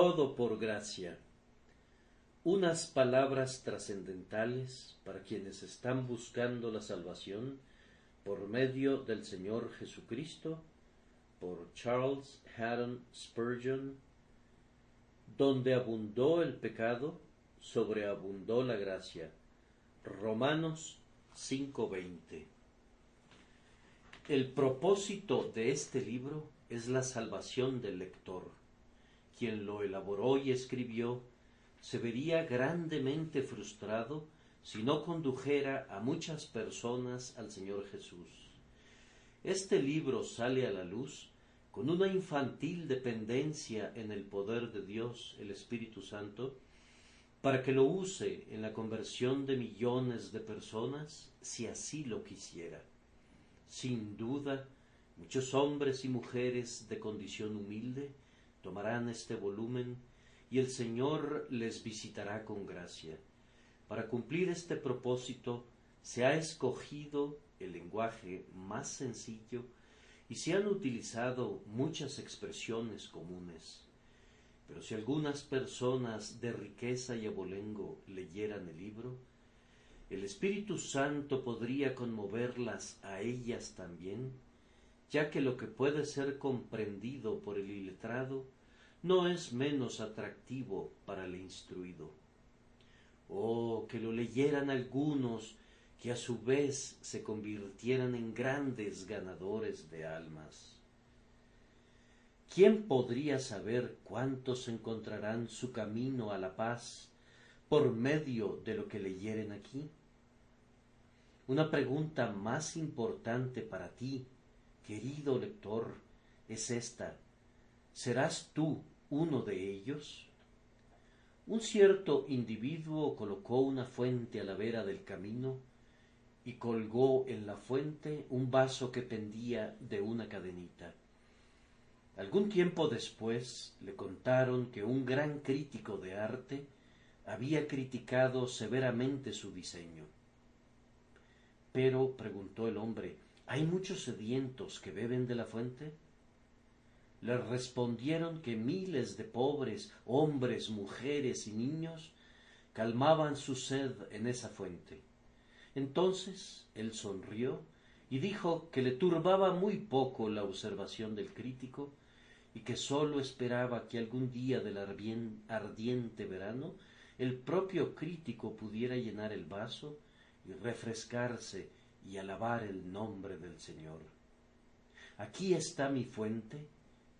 Todo por gracia. Unas palabras trascendentales para quienes están buscando la salvación por medio del Señor Jesucristo, por Charles Haddon Spurgeon, donde abundó el pecado, sobreabundó la gracia. Romanos 5:20. El propósito de este libro es la salvación del lector. Quien lo elaboró y escribió se vería grandemente frustrado si no condujera a muchas personas al Señor Jesús. Este libro sale a la luz con una infantil dependencia en el poder de Dios, el Espíritu Santo, para que lo use en la conversión de millones de personas si así lo quisiera. Sin duda, muchos hombres y mujeres de condición humilde tomarán este volumen y el Señor les visitará con gracia. Para cumplir este propósito se ha escogido el lenguaje más sencillo y se han utilizado muchas expresiones comunes. Pero si algunas personas de riqueza y abolengo leyeran el libro, el Espíritu Santo podría conmoverlas a ellas también, ya que lo que puede ser comprendido por el iletrado no es menos atractivo para el instruido. Oh, que lo leyeran algunos que a su vez se convirtieran en grandes ganadores de almas. ¿Quién podría saber cuántos encontrarán su camino a la paz por medio de lo que leyeren aquí? Una pregunta más importante para ti, querido lector, es esta. ¿Serás tú uno de ellos? Un cierto individuo colocó una fuente a la vera del camino y colgó en la fuente un vaso que pendía de una cadenita. Algún tiempo después le contaron que un gran crítico de arte había criticado severamente su diseño. Pero, preguntó el hombre, ¿hay muchos sedientos que beben de la fuente? Le respondieron que miles de pobres, hombres, mujeres y niños, calmaban su sed en esa fuente. Entonces él sonrió y dijo que le turbaba muy poco la observación del crítico y que sólo esperaba que algún día del ardiente verano el propio crítico pudiera llenar el vaso y refrescarse y alabar el nombre del Señor. Aquí está mi fuente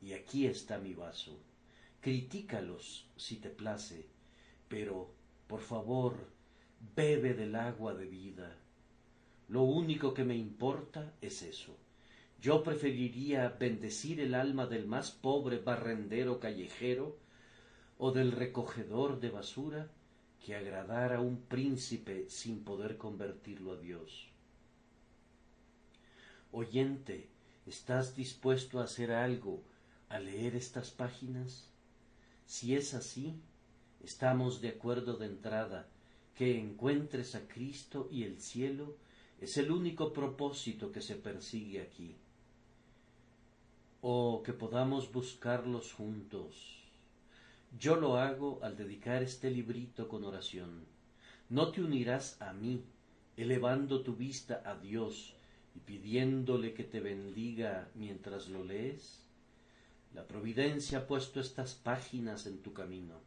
y aquí está mi vaso. Critícalos si te place, pero, por favor, bebe del agua de vida. Lo único que me importa es eso. Yo preferiría bendecir el alma del más pobre barrendero callejero o del recogedor de basura que agradar a un príncipe sin poder convertirlo a Dios. Oyente, ¿estás dispuesto a hacer algo al leer estas páginas? Si es así, estamos de acuerdo de entrada que encuentres a Cristo y el cielo es el único propósito que se persigue aquí. O que podamos buscarlos juntos. Yo lo hago al dedicar este librito con oración. ¿No te unirás a mí, elevando tu vista a Dios y pidiéndole que te bendiga mientras lo lees? La providencia ha puesto estas páginas en tu camino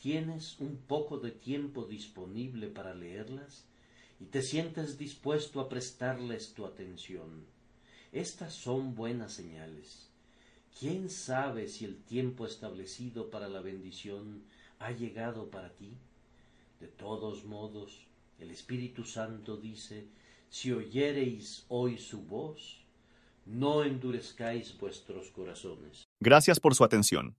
¿Tienes un poco de tiempo disponible para leerlas? y te sientes dispuesto a prestarles tu atención. Estas son buenas señales. ¿Quién sabe si el tiempo establecido para la bendición ha llegado para ti? De todos modos, el Espíritu Santo dice, si oyereis hoy su voz, no endurezcáis vuestros corazones. Gracias por su atención.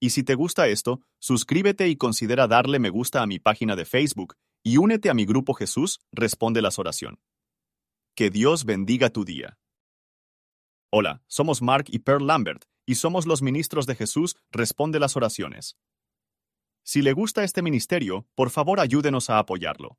Y si te gusta esto, suscríbete y considera darle me gusta a mi página de Facebook y únete a mi grupo Jesús Responde las Oración. Que Dios bendiga tu día. Hola, somos Mark y Pearl Lambert y somos los ministros de Jesús Responde las Oraciones. Si le gusta este ministerio, por favor ayúdenos a apoyarlo.